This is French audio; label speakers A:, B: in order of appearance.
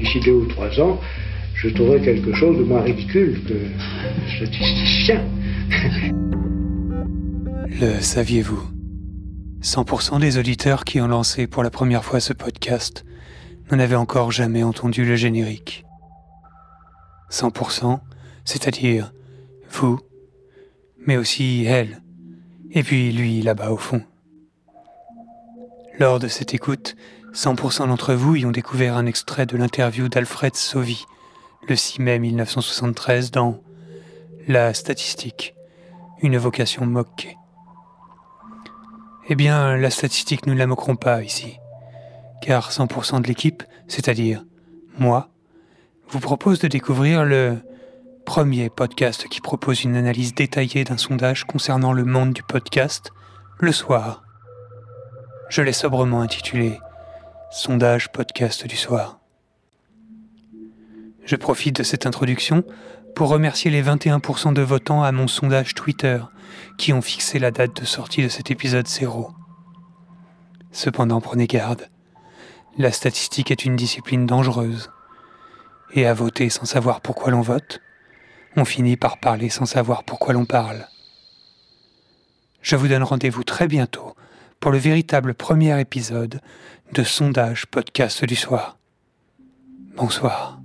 A: d'ici deux ou trois ans, je trouverai quelque chose de moins ridicule que statisticien.
B: Le saviez-vous? 100% des auditeurs qui ont lancé pour la première fois ce podcast n'en avaient encore jamais entendu le générique. 100%, c'est-à-dire vous, mais aussi elle, et puis lui là-bas au fond. Lors de cette écoute, 100% d'entre vous y ont découvert un extrait de l'interview d'Alfred Sauvy, le 6 mai 1973 dans La statistique, une vocation moquée. Eh bien, la statistique, nous ne la moquerons pas ici, car 100% de l'équipe, c'est-à-dire moi, vous propose de découvrir le premier podcast qui propose une analyse détaillée d'un sondage concernant le monde du podcast le soir. Je l'ai sobrement intitulé Sondage podcast du soir. Je profite de cette introduction pour remercier les 21% de votants à mon sondage Twitter qui ont fixé la date de sortie de cet épisode zéro. Cependant, prenez garde. La statistique est une discipline dangereuse. Et à voter sans savoir pourquoi l'on vote, on finit par parler sans savoir pourquoi l'on parle. Je vous donne rendez-vous très bientôt pour le véritable premier épisode de Sondage Podcast du soir. Bonsoir.